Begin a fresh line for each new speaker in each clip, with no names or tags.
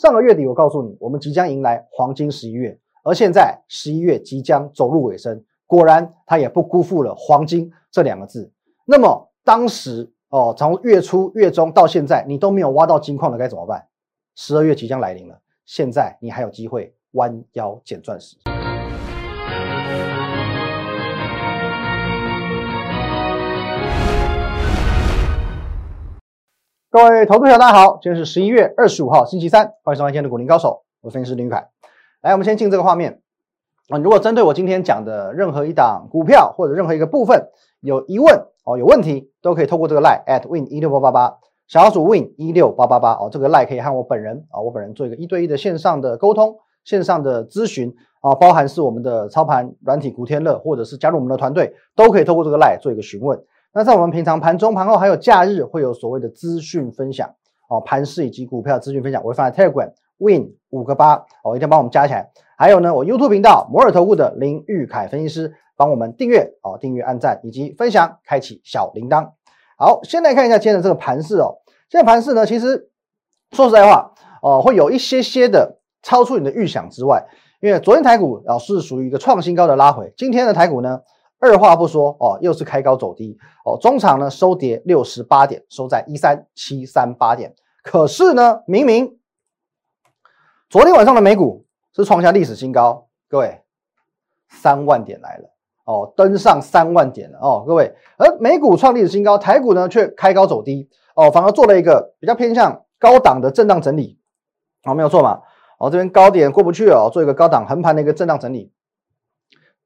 上个月底我告诉你，我们即将迎来黄金十一月，而现在十一月即将走入尾声，果然它也不辜负了黄金这两个字。那么当时哦，从月初、月中到现在，你都没有挖到金矿了该怎么办？十二月即将来临了，现在你还有机会弯腰捡钻石。各位投资者，大家好，今天是十一月二十五号，星期三，欢迎收看今天的股林高手，我是分析师林凯。来，我们先进这个画面啊。如果针对我今天讲的任何一档股票或者任何一个部分有疑问哦，有问题都可以透过这个 line at win 一六八八八，小老鼠 win 一六八八八哦，这个 line 可以和我本人啊，我本人做一个一对一的线上的沟通、线上的咨询啊，包含是我们的操盘软体古天乐，或者是加入我们的团队，都可以透过这个 line 做一个询问。那在我们平常盘中、盘后还有假日，会有所谓的资讯分享哦，盘市以及股票资讯分享，我会放在 Telegram Win 五个八哦，一定要帮我们加起来。还有呢，我 YouTube 频道摩尔投顾的林玉凯分析师帮我们订阅哦，订阅、按赞以及分享，开启小铃铛。好，先来看一下今天的这个盘市哦。现在盘市呢，其实说实在话哦，会有一些些的超出你的预想之外，因为昨天台股啊是属于一个创新高的拉回，今天的台股呢。二话不说哦，又是开高走低哦，中场呢收跌六十八点，收在一三七三八点。可是呢，明明昨天晚上的美股是创下历史新高，各位三万点来了哦，登上三万点了哦，各位。而美股创历史新高，台股呢却开高走低哦，反而做了一个比较偏向高档的震荡整理哦，没有错嘛哦，这边高点过不去哦，做一个高档横盘的一个震荡整理。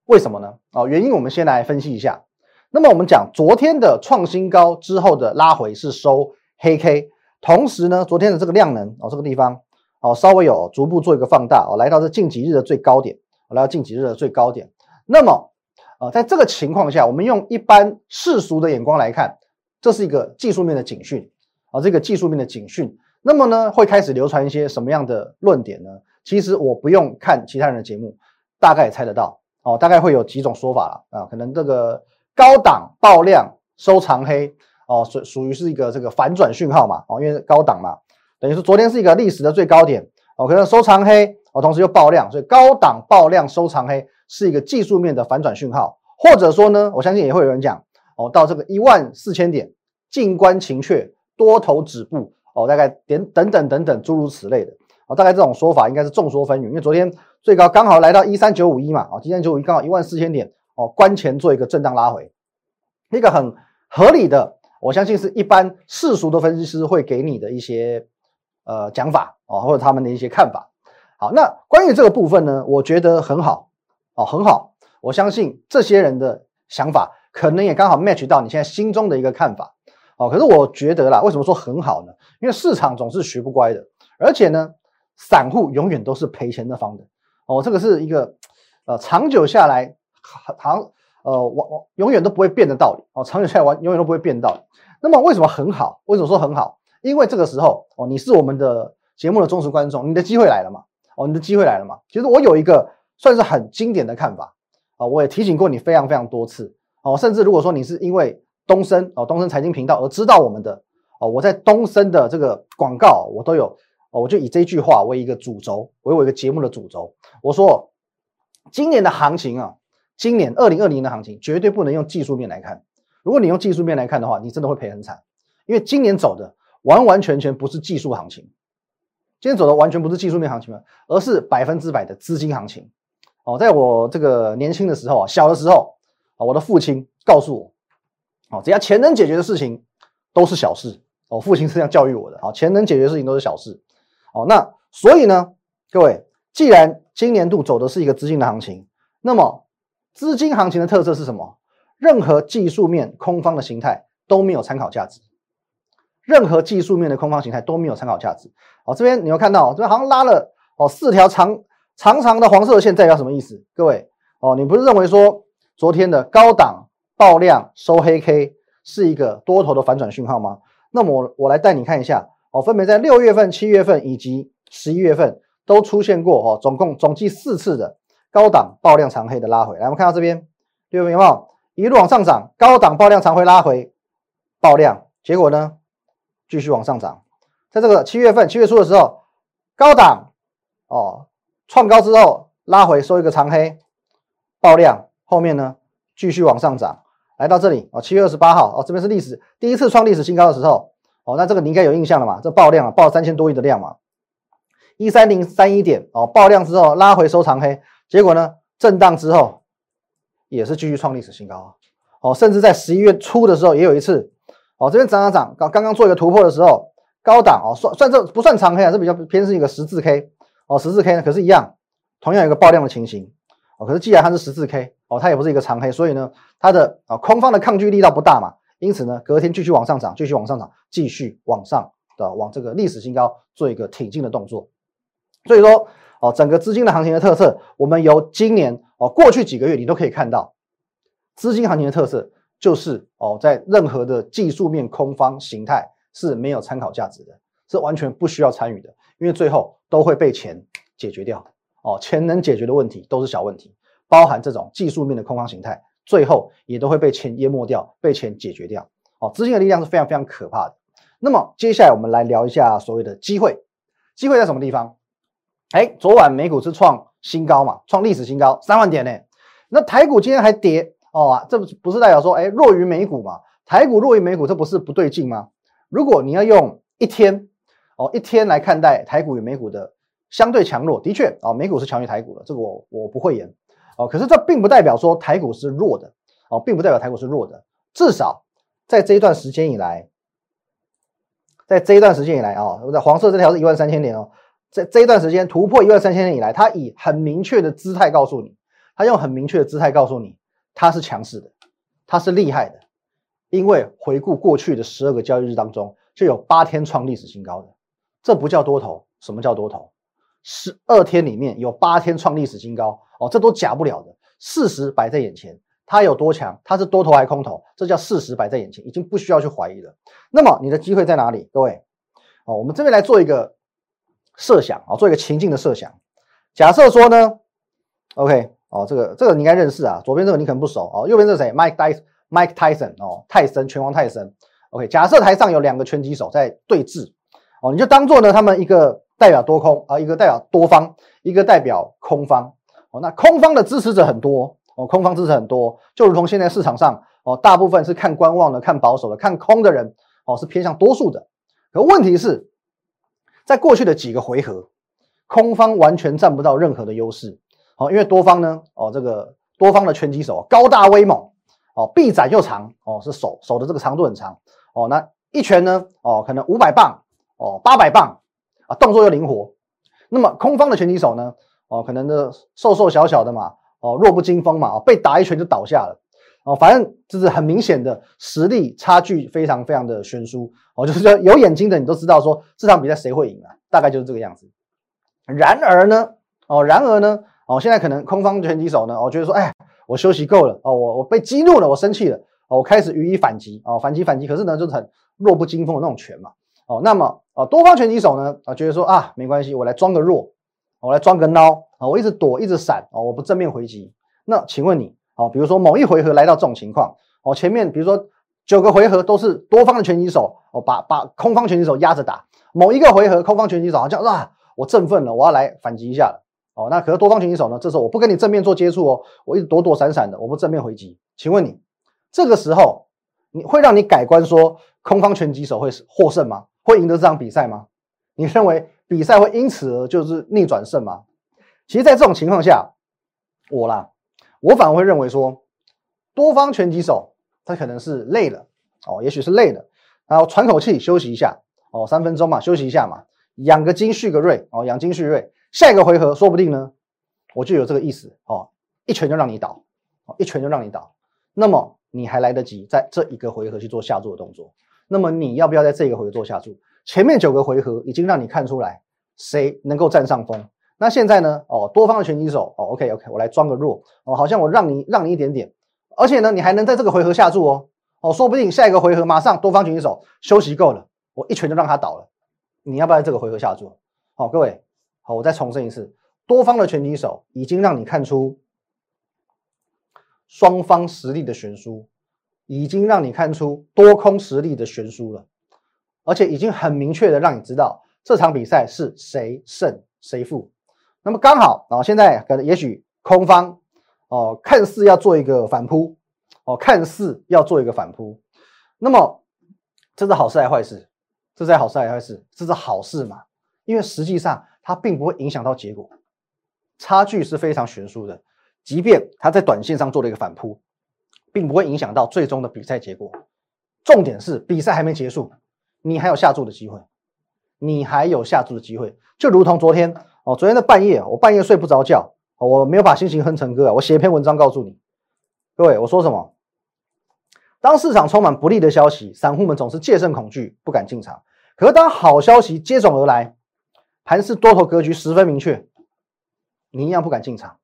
为什么呢？哦，原因我们先来分析一下。那么我们讲昨天的创新高之后的拉回是收黑 K，同时呢，昨天的这个量能哦，这个地方哦，稍微有逐步做一个放大哦，来到这近几日的最高点，来到近几日的最高点。那么呃，在这个情况下，我们用一般世俗的眼光来看，这是一个技术面的警讯啊，这个技术面的警讯。那么呢，会开始流传一些什么样的论点呢？其实我不用看其他人的节目，大概也猜得到。哦，大概会有几种说法了啊，可能这个高档爆量收长黑哦，属属于是一个这个反转讯号嘛哦，因为高档嘛，等于说昨天是一个历史的最高点哦，可能收长黑哦，同时又爆量，所以高档爆量收长黑是一个技术面的反转讯号，或者说呢，我相信也会有人讲哦，到这个一万四千点静观情却多头止步哦，大概点等等等等诸如此类的哦，大概这种说法应该是众说纷纭，因为昨天。最高刚好来到一三九五一嘛，啊，一三九五一刚好一万四千点哦，关前做一个震荡拉回，一个很合理的，我相信是一般世俗的分析师会给你的一些呃讲法哦，或者他们的一些看法。好，那关于这个部分呢，我觉得很好哦，很好，我相信这些人的想法可能也刚好 match 到你现在心中的一个看法哦。可是我觉得啦，为什么说很好呢？因为市场总是学不乖的，而且呢，散户永远都是赔钱的方的。哦，这个是一个呃长久下来长呃往往永远都不会变的道理哦，长久下来完永远都不会变道理。那么为什么很好？为什么说很好？因为这个时候哦，你是我们的节目的忠实观众，你的机会来了嘛？哦，你的机会来了嘛？其实我有一个算是很经典的看法啊，我也提醒过你非常非常多次哦，甚至如果说你是因为东升哦东升财经频道而知道我们的哦，我在东升的这个广告我都有。我就以这句话为一个主轴，为我一个节目的主轴。我说，今年的行情啊，今年二零二零年的行情绝对不能用技术面来看。如果你用技术面来看的话，你真的会赔很惨。因为今年走的完完全全不是技术行情，今天走的完全不是技术面行情了，而是百分之百的资金行情。哦，在我这个年轻的时候啊，小的时候啊，我的父亲告诉我，哦，只要钱能解决的事情都是小事。哦，父亲是这样教育我的。好，钱能解决的事情都是小事。哦，那所以呢，各位，既然今年度走的是一个资金的行情，那么资金行情的特色是什么？任何技术面空方的形态都没有参考价值，任何技术面的空方形态都没有参考价值。好，这边你要看到，这边好像拉了哦四条长长长的黄色线，代表什么意思？各位，哦，你不是认为说昨天的高档爆量收黑 K 是一个多头的反转讯号吗？那么我我来带你看一下。哦，分别在六月份、七月份以及十一月份都出现过哦，总共总计四次的高档爆量长黑的拉回。来，我们看到这边六月份有没有一路往上涨，高档爆量长黑拉回爆量，结果呢继续往上涨。在这个七月份七月初的时候，高档哦，创高之后拉回收一个长黑，爆量，后面呢继续往上涨，来到这里哦，七月二十八号哦，这边是历史第一次创历史新高的时候哦，那这个你应该有印象了嘛？这爆量啊，爆三千多亿的量嘛，一三零三一点哦，爆量之后拉回收长黑，结果呢震荡之后也是继续创历史新高啊，哦，甚至在十一月初的时候也有一次哦，这边涨涨涨，刚刚做一个突破的时候。高档哦，算算这不算长黑啊，这比较偏是一个十字 K 哦，十字 K 呢，可是，一样，同样有一个爆量的情形哦。可是，既然它是十字 K 哦，它也不是一个长黑，所以呢，它的啊空方的抗拒力道不大嘛，因此呢，隔天继续往上涨，继续往上涨，继续往上的往这个历史新高做一个挺进的动作。所以说哦，整个资金的行情的特色，我们由今年哦过去几个月你都可以看到，资金行情的特色就是哦，在任何的技术面空方形态。是没有参考价值的，是完全不需要参与的，因为最后都会被钱解决掉哦。钱能解决的问题都是小问题，包含这种技术面的空方形态，最后也都会被钱淹没掉，被钱解决掉。哦，资金的力量是非常非常可怕的。那么接下来我们来聊一下所谓的机会，机会在什么地方？哎，昨晚美股是创新高嘛，创历史新高三万点呢。那台股今天还跌哦，这不不是代表说哎弱于美股嘛？台股弱于美股，这不是不对劲吗？如果你要用一天哦一天来看待台股与美股的相对强弱，的确啊，美股是强于台股的，这个我我不会言哦。可是这并不代表说台股是弱的哦，并不代表台股是弱的。至少在这一段时间以来，在这一段时间以来啊，我在黄色这条是一万三千点哦，在这一段时间突破一万三千点以来，它以很明确的姿态告诉你，它用很明确的姿态告诉你，它是强势的，它是厉害的。因为回顾过去的十二个交易日当中，就有八天创历史新高的，这不叫多头。什么叫多头？十二天里面有八天创历史新高哦，这都假不了的。事实摆在眼前，它有多强？它是多头还是空头？这叫事实摆在眼前，已经不需要去怀疑了。那么你的机会在哪里？各位哦，我们这边来做一个设想啊，做一个情境的设想。假设说呢，OK 哦，这个这个你应该认识啊，左边这个你可能不熟哦，右边这是谁？Mike Tyson，Mike Tyson 哦，泰森，拳王泰森。OK，假设台上有两个拳击手在对峙，哦，你就当做呢，他们一个代表多空啊，一个代表多方，一个代表空方。哦，那空方的支持者很多哦，空方支持很多，就如同现在市场上哦，大部分是看观望的、看保守的、看空的人哦，是偏向多数的。可问题是，在过去的几个回合，空方完全占不到任何的优势。哦，因为多方呢，哦，这个多方的拳击手高大威猛。哦，臂展又长哦，是手手的这个长度很长哦。那一拳呢？哦，可能五百磅哦，八百磅啊，动作又灵活。那么空方的拳击手呢？哦，可能的瘦瘦小小的嘛，哦，弱不禁风嘛，哦，被打一拳就倒下了。哦，反正就是很明显的实力差距非常非常的悬殊。哦，就是说有眼睛的你都知道说这场比赛谁会赢啊？大概就是这个样子。然而呢，哦，然而呢，哦，现在可能空方拳击手呢，我觉得说，哎。我休息够了哦，我我被激怒了，我生气了哦，我开始予以反击哦，反击反击，可是呢，就是很弱不禁风的那种拳嘛哦，那么哦，多方拳击手呢啊，觉得说啊，没关系，我来装个弱，我来装个孬啊，我一直躲，一直闪哦，我不正面回击。那请问你哦，比如说某一回合来到这种情况哦，前面比如说九个回合都是多方的拳击手哦，把把空方拳击手压着打，某一个回合空方拳击手好像啊，我振奋了，我要来反击一下了。哦，那可是多方拳击手呢？这时候我不跟你正面做接触哦，我一直躲躲闪闪的，我不正面回击。请问你这个时候你会让你改观说空方拳击手会获胜吗？会赢得这场比赛吗？你认为比赛会因此而就是逆转胜吗？其实，在这种情况下，我啦，我反而会认为说多方拳击手他可能是累了哦，也许是累了，然后喘口气休息一下哦，三分钟嘛，休息一下嘛，养个精蓄个锐哦，养精蓄锐。下一个回合说不定呢，我就有这个意思哦，一拳就让你倒，哦，一拳就让你倒。那么你还来得及在这一个回合去做下注的动作。那么你要不要在这个回合做下注？前面九个回合已经让你看出来谁能够占上风。那现在呢？哦，多方的拳击手哦，OK OK，我来装个弱哦，好像我让你让你一点点，而且呢，你还能在这个回合下注哦，哦，说不定下一个回合马上多方拳击手休息够了，我一拳就让他倒了。你要不要在这个回合下注？好，各位。好，我再重申一次，多方的拳击手已经让你看出双方实力的悬殊，已经让你看出多空实力的悬殊了，而且已经很明确的让你知道，这场比赛是谁胜谁负。那么刚好啊，现在可能也许空方哦，看似要做一个反扑哦，看似要做一个反扑。那么这是好事还是坏事？这是好事还是坏事？这是好事嘛？因为实际上它并不会影响到结果，差距是非常悬殊的。即便它在短线上做了一个反扑，并不会影响到最终的比赛结果。重点是比赛还没结束，你还有下注的机会，你还有下注的机会。就如同昨天哦，昨天的半夜，我半夜睡不着觉，我没有把心情哼成歌啊，我写一篇文章告诉你，各位，我说什么？当市场充满不利的消息，散户们总是戒慎恐惧，不敢进场。可是当好消息接踵而来，盘势多头格局十分明确，你一样不敢进场。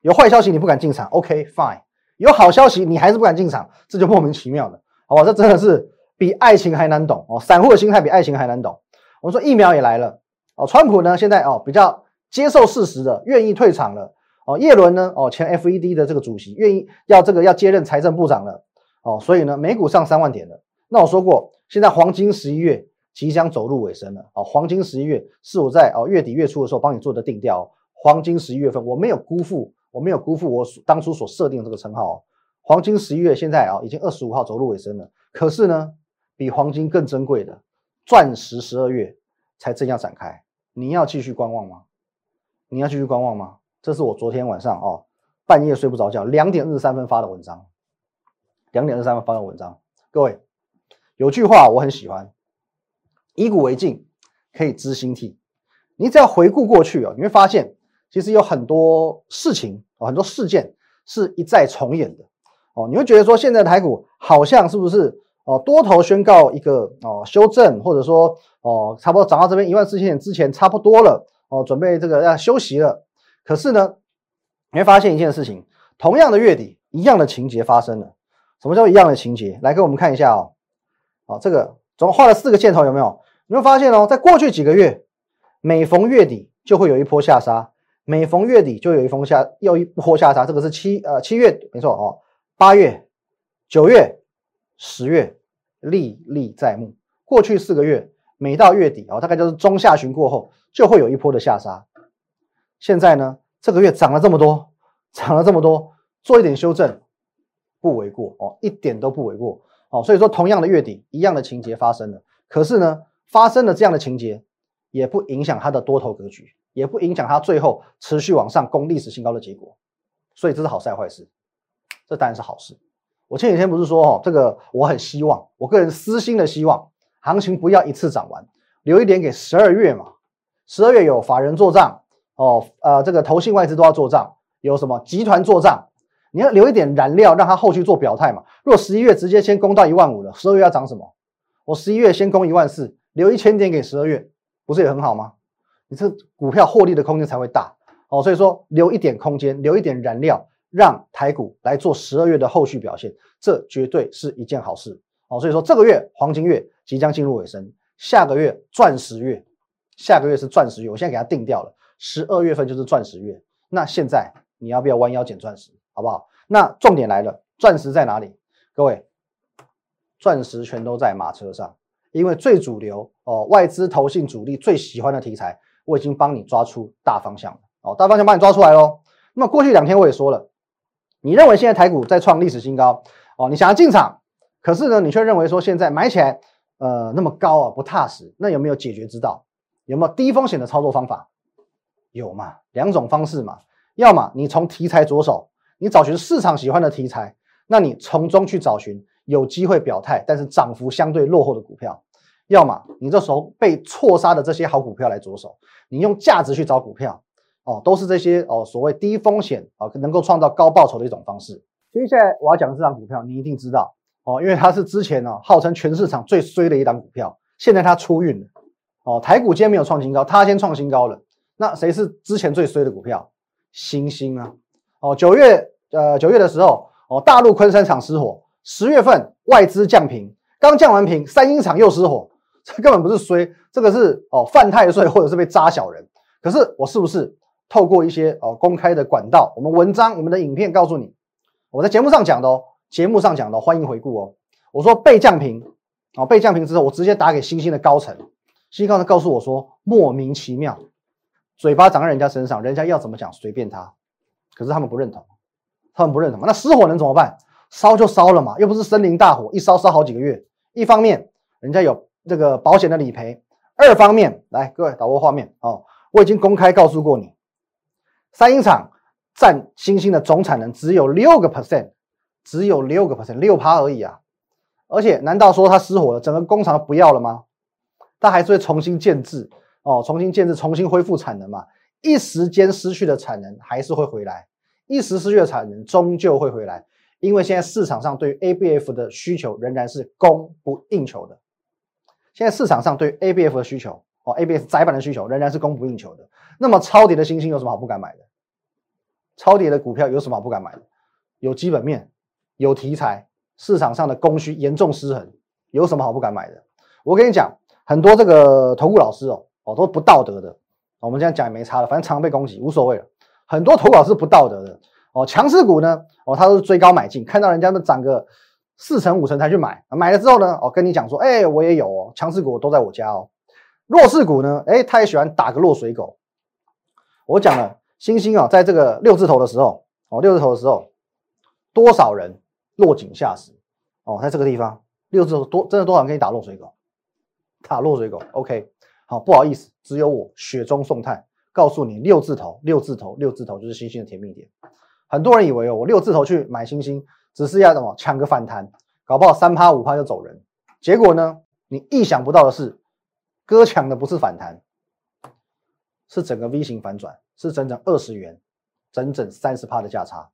有坏消息你不敢进场，OK fine。有好消息你还是不敢进场，这就莫名其妙了。好吧，这真的是比爱情还难懂哦。散户的心态比爱情还难懂。我说疫苗也来了哦，川普呢现在哦比较接受事实的，愿意退场了哦。叶伦呢哦前 FED 的这个主席愿意要这个要接任财政部长了哦，所以呢美股上三万点了。那我说过，现在黄金十一月即将走入尾声了哦。黄金十一月是我在哦月底月初的时候帮你做的定调，黄金十一月份我没有辜负，我没有辜负我所当初所设定的这个称号。黄金十一月现在啊，已经二十五号走入尾声了。可是呢，比黄金更珍贵的钻石十二月才正要展开。你要继续观望吗？你要继续观望吗？这是我昨天晚上哦，半夜睡不着觉，两点二十三分发的文章。两点二十三分发的文章，各位有句话我很喜欢：以古为镜，可以知兴替。你只要回顾过去啊，你会发现其实有很多事情啊，很多事件是一再重演的。哦，你会觉得说现在的台股好像是不是哦多头宣告一个哦修正，或者说哦差不多涨到这边一万四千点之前差不多了哦，准备这个要休息了。可是呢，你会发现一件事情，同样的月底，一样的情节发生了。什么叫一样的情节？来给我们看一下哦。哦，这个总共画了四个箭头，有没有？你会发现哦，在过去几个月，每逢月底就会有一波下杀，每逢月底就有一封下又一波下杀。这个是七呃七月，没错哦。八月、九月、十月历历在目。过去四个月，每到月底啊，大概就是中下旬过后，就会有一波的下杀。现在呢，这个月涨了这么多，涨了这么多，做一点修正不为过哦，一点都不为过哦。所以说，同样的月底，一样的情节发生了。可是呢，发生了这样的情节，也不影响它的多头格局，也不影响它最后持续往上攻历史新高的结果。所以这是好事还是坏事？这当然是好事。我前几天不是说哦，这个我很希望，我个人私心的希望，行情不要一次涨完，留一点给十二月嘛。十二月有法人做账哦，呃，这个投信外资都要做账，有什么集团做账，你要留一点燃料，让他后续做表态嘛。如果十一月直接先攻到一万五了，十二月要涨什么？我十一月先攻一万四，留一千点给十二月，不是也很好吗？你这股票获利的空间才会大哦。所以说，留一点空间，留一点燃料。让台股来做十二月的后续表现，这绝对是一件好事哦。所以说这个月黄金月即将进入尾声，下个月钻石月，下个月是钻石月，我现在给它定掉了，十二月份就是钻石月。那现在你要不要弯腰捡钻石，好不好？那重点来了，钻石在哪里？各位，钻石全都在马车上，因为最主流哦，外资投信主力最喜欢的题材，我已经帮你抓出大方向了哦，大方向帮你抓出来喽。那么过去两天我也说了。你认为现在台股在创历史新高哦？你想要进场，可是呢，你却认为说现在买起来呃那么高啊不踏实。那有没有解决之道？有没有低风险的操作方法？有嘛？两种方式嘛。要么你从题材着手，你找寻市场喜欢的题材，那你从中去找寻有机会表态，但是涨幅相对落后的股票。要么你这时候被错杀的这些好股票来着手，你用价值去找股票。哦，都是这些哦，所谓低风险啊，能够创造高报酬的一种方式。接下来我要讲的这张股票，你一定知道哦，因为它是之前呢号称全市场最衰的一档股票，现在它出运了。哦，台股今天没有创新高，它先创新高了。那谁是之前最衰的股票？星星啊！哦，九月呃九月的时候，哦大陆昆山厂失火，十月份外资降频，刚降完频，三英厂又失火，这根本不是衰，这个是哦犯太岁或者是被扎小人。可是我是不是？透过一些哦公开的管道，我们文章、我们的影片告诉你，我在节目上讲的哦，节目上讲的，欢迎回顾哦。我说被降频，哦被降频之后，我直接打给星星的高层，新高层告诉我说莫名其妙，嘴巴长在人家身上，人家要怎么讲随便他，可是他们不认同，他们不认同，那失火能怎么办？烧就烧了嘛，又不是森林大火，一烧烧好几个月。一方面人家有这个保险的理赔，二方面来各位导播画面哦，我已经公开告诉过你，三英厂占新兴的总产能只有六个 percent，只有六个 percent，六趴而已啊。而且难道说它失火了，整个工厂不要了吗？它还是会重新建制哦，重新建制，重新恢复产能嘛。一时间失去的产能还是会回来，一时失去的产能终究会回来，因为现在市场上对于 ABF 的需求仍然是供不应求的。现在市场上对 ABF 的需求哦，ABF 窄板的需求仍然是供不应求的。那么超跌的星星有什么好不敢买的？超跌的股票有什么好不敢买的？有基本面，有题材。市场上的供需严重失衡，有什么好不敢买的？我跟你讲，很多这个投顾老师哦，哦都不道德的。我们这样讲也没差了，反正常被攻击，无所谓了。很多投顾老师不道德的哦，强势股呢，哦他都是追高买进，看到人家们涨个四成五成才去买，买了之后呢，哦跟你讲说，哎我也有哦，强势股都在我家哦。弱势股呢，哎他也喜欢打个落水狗。我讲了，星星啊，在这个六字头的时候，哦六字头的时候，多少人？落井下石哦，在这个地方六字头多，真的多少人给你打落水狗？打落水狗，OK，好，不好意思，只有我雪中送炭，告诉你六字头，六字头，六字头就是星星的甜蜜点。很多人以为哦，我六字头去买星星，只是要什么抢个反弹，搞不好三趴五趴就走人。结果呢，你意想不到的是，哥抢的不是反弹，是整个 V 型反转，是整整二十元，整整三十趴的价差。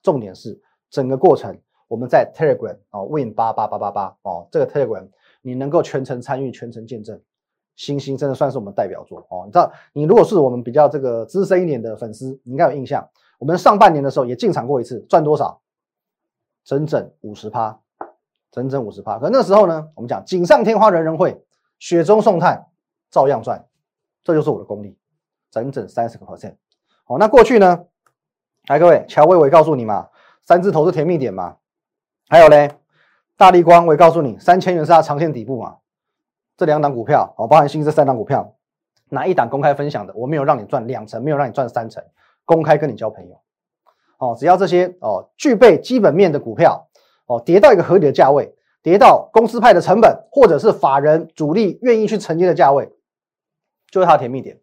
重点是整个过程。我们在 Telegram 哦，Win 八八八八八哦，这个 Telegram 你能够全程参与、全程见证，星星真的算是我们代表作哦。你知道，你如果是我们比较这个资深一点的粉丝，你应该有印象，我们上半年的时候也进场过一次，赚多少？整整五十趴，整整五十趴。可那时候呢，我们讲锦上添花人人会，雪中送炭照样赚，这就是我的功力，整整三十个 percent。好，那过去呢？来，各位，乔薇我也告诉你嘛，三字头是甜蜜点嘛。还有嘞，大力光，我也告诉你，三千元是它长线底部嘛。这两档股票哦，包含新这三档股票，哪一档公开分享的？我没有让你赚两成，没有让你赚三成，公开跟你交朋友。哦，只要这些哦具备基本面的股票哦，跌到一个合理的价位，跌到公司派的成本，或者是法人主力愿意去承接的价位，就是它的甜蜜点，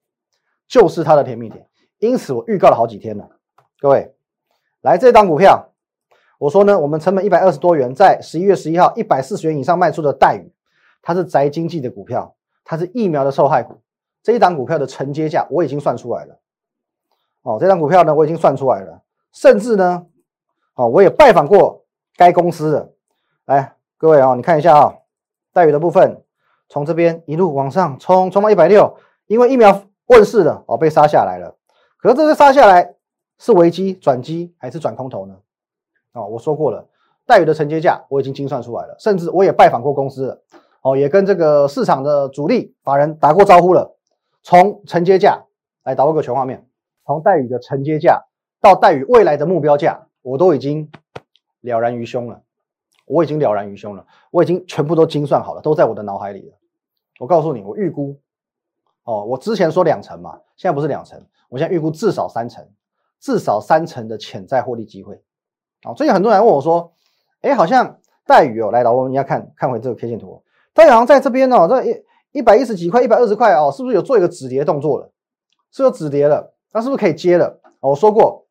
就是它的甜蜜点。因此我预告了好几天了，各位，来这档股票。我说呢，我们成本一百二十多元，在十一月十一号一百四十元以上卖出的待遇，它是宅经济的股票，它是疫苗的受害股。这一档股票的承接价我已经算出来了。哦，这张股票呢我已经算出来了，甚至呢，哦我也拜访过该公司的。来，各位啊，你看一下啊，待遇的部分，从这边一路往上冲，冲到一百六，因为疫苗问世了，哦被杀下来了。可是这次杀下来是危机转机还是转空头呢？哦，我说过了，待遇的承接价我已经精算出来了，甚至我也拜访过公司了，哦，也跟这个市场的主力法人打过招呼了。从承接价来导入个全画面，从待遇的承接价到待遇未来的目标价，我都已经了然于胸了。我已经了然于胸了，我已经全部都精算好了，都在我的脑海里了。我告诉你，我预估，哦，我之前说两成嘛，现在不是两成，我现在预估至少三成，至少三成的潜在获利机会。啊，最近很多人问我说：“哎，好像待遇哦，来了，我们要看看回这个 K 线图，待遇好像在这边哦，这一一百一十几块，一百二十块哦，是不是有做一个止跌动作了？是有止跌了，那是不是可以接了？我说过，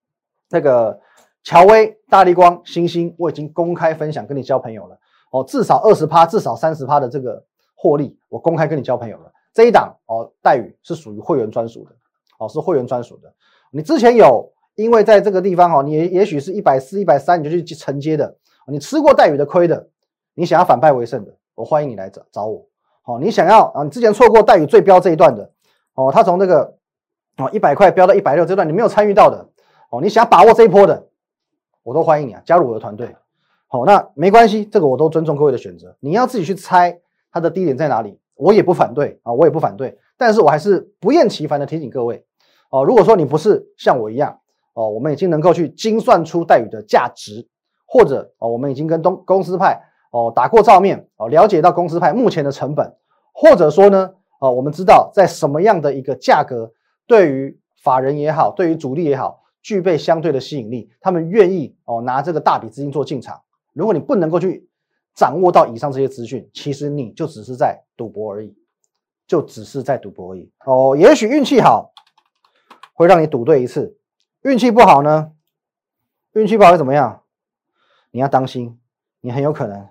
那个乔威、大力光、星星，我已经公开分享跟你交朋友了哦，至少二十趴，至少三十趴的这个获利，我公开跟你交朋友了。这一档哦，待遇是属于会员专属的，哦，是会员专属的，你之前有。因为在这个地方哦，你也许是一百四、一百三，你就去承接的。你吃过待遇的亏的，你想要反败为胜的，我欢迎你来找找我。好，你想要啊，你之前错过待遇最标这一段的，哦，他从这个哦一百块飙到一百六这段，你没有参与到的，哦，你想把握这一波的，我都欢迎你啊，加入我的团队。好，那没关系，这个我都尊重各位的选择。你要自己去猜它的低点在哪里，我也不反对啊，我也不反对。但是我还是不厌其烦的提醒各位，哦，如果说你不是像我一样。哦，我们已经能够去精算出待遇的价值，或者哦，我们已经跟东公司派哦打过照面哦，了解到公司派目前的成本，或者说呢，哦，我们知道在什么样的一个价格，对于法人也好，对于主力也好，具备相对的吸引力，他们愿意哦拿这个大笔资金做进场。如果你不能够去掌握到以上这些资讯，其实你就只是在赌博而已，就只是在赌博而已。哦，也许运气好会让你赌对一次，运气不好呢？运气不好会怎么样？你要当心，你很有可能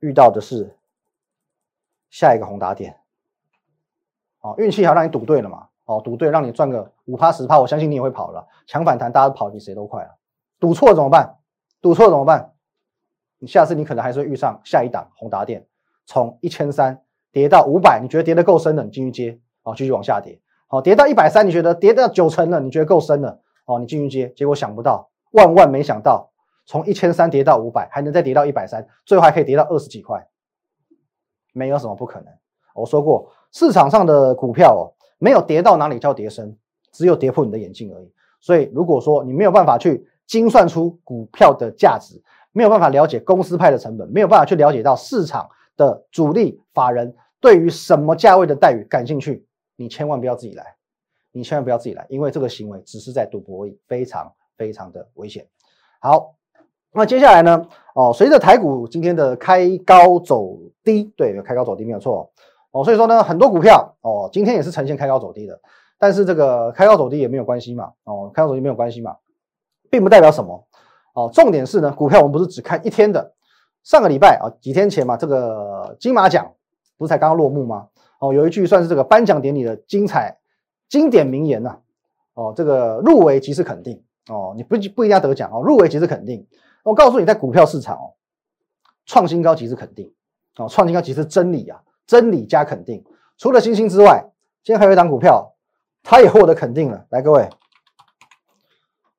遇到的是下一个宏达点。哦，运气好让你赌对了嘛？哦，赌对让你赚个五趴十趴，我相信你也会跑了。抢反弹，大家跑比谁都快了。赌错怎么办？赌错怎么办？你下次你可能还是会遇上下一档宏达电，从一千三跌到五百，你觉得跌得够深了，你继续接，哦，继续往下跌。好，跌到一百三，你觉得跌到九成了，你觉得够深了，哦，你继续接。结果想不到，万万没想到，从一千三跌到五百，还能再跌到一百三，最后还可以跌到二十几块，没有什么不可能。我说过。市场上的股票哦，没有跌到哪里叫跌升，只有跌破你的眼镜而已。所以，如果说你没有办法去精算出股票的价值，没有办法了解公司派的成本，没有办法去了解到市场的主力法人对于什么价位的待遇感兴趣，你千万不要自己来，你千万不要自己来，因为这个行为只是在赌博而已，非常非常的危险。好，那接下来呢？哦，随着台股今天的开高走低，对，开高走低没有错。哦所以说呢，很多股票哦，今天也是呈现开高走低的，但是这个开高走低也没有关系嘛，哦，开高走低没有关系嘛，并不代表什么，哦，重点是呢，股票我们不是只看一天的，上个礼拜啊，几天前嘛，这个金马奖不是才刚刚落幕吗？哦，有一句算是这个颁奖典礼的精彩经典名言呐，哦，这个入围即是肯定，哦，你不不一定要得奖哦，入围即是肯定，我告诉你，在股票市场哦，创新高即是肯定，哦，创新高即是真理啊。真理加肯定，除了星星之外，今天还有一档股票，它也获得肯定了。来，各位，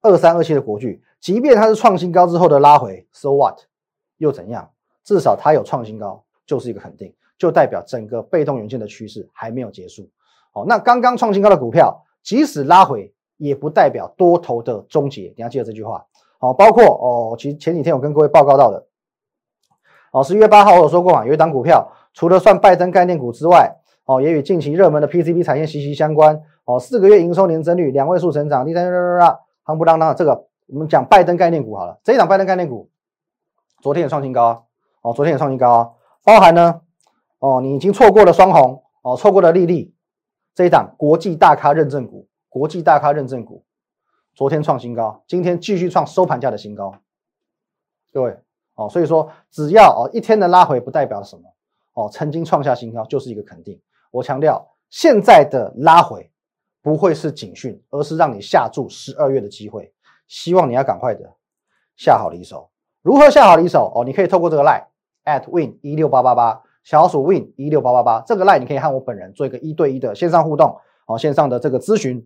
二三二七的国巨，即便它是创新高之后的拉回，so what？又怎样？至少它有创新高，就是一个肯定，就代表整个被动元件的趋势还没有结束。好，那刚刚创新高的股票，即使拉回，也不代表多头的终结。你要记得这句话。好，包括哦，其实前几天我跟各位报告到的，哦，十一月八号我有说过嘛，有一档股票。除了算拜登概念股之外，哦，也与近期热门的 PCB 产业息息相关。哦，四个月营收年增率两位数成长，第三，夯不啷当。这个，我们讲拜登概念股好了，这一档拜登概念股，昨天也创新高啊，哦，昨天也创新高啊，包含呢，哦，你已经错过了双红，哦，错过了丽丽这一档国际大咖认证股，国际大咖认证股，昨天创新高，今天继续创收盘价的新高，各位，哦，所以说只要哦一天的拉回不代表什么。哦，曾经创下新高就是一个肯定。我强调，现在的拉回不会是警讯，而是让你下注十二月的机会。希望你要赶快的下好离手。如何下好离手？哦，你可以透过这个 line at win 一六八八八，小鼠 win 一六八八八这个 line，你可以和我本人做一个一对一的线上互动。哦，线上的这个咨询，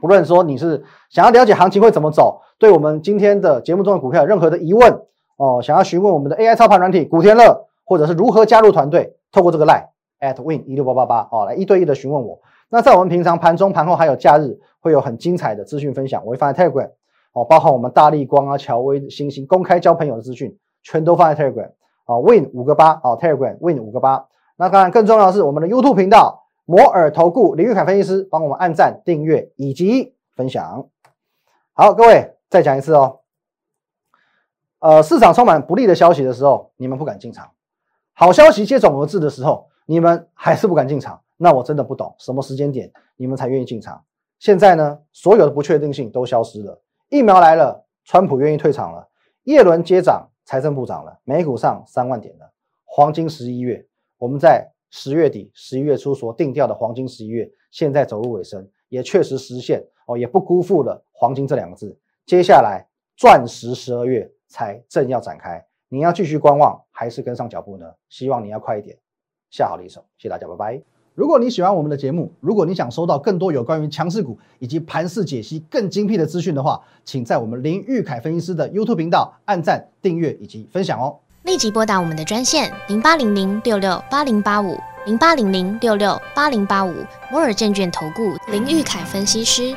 不论说你是想要了解行情会怎么走，对我们今天的节目中的股票有任何的疑问，哦，想要询问我们的 AI 操盘软体古天乐。或者是如何加入团队？透过这个 line at win 一六八八八哦，来一对一的询问我。那在我们平常盘中、盘后还有假日，会有很精彩的资讯分享，我会放在 Telegram 哦，包含我们大力光啊、乔威、星星公开交朋友的资讯，全都放在 Telegram 啊。Win 五个八哦，Telegram Win 五个八。那当然更重要的是我们的 YouTube 频道摩尔投顾林玉凯分析师，帮我们按赞、订阅以及分享。好，各位再讲一次哦。呃，市场充满不利的消息的时候，你们不敢进场。好消息接踵而至的时候，你们还是不敢进场，那我真的不懂什么时间点你们才愿意进场。现在呢，所有的不确定性都消失了，疫苗来了，川普愿意退场了，叶伦接掌财政部长了，美股上三万点了，黄金十一月，我们在十月底、十一月初所定调的黄金十一月，现在走入尾声，也确实实现哦，也不辜负了黄金这两个字。接下来钻石十二月才正要展开。你要继续观望还是跟上脚步呢？希望你要快一点，下好离手。谢谢大家，拜拜。如果你喜欢我们的节目，如果你想收到更多有关于强势股以及盘势解析更精辟的资讯的话，请在我们林玉凯分析师的 YouTube 频道按赞、订阅以及分享哦。
立即拨打我们的专线零八零零六六八零八五。零八零零六六八零八五摩尔证券投顾林玉凯分析师。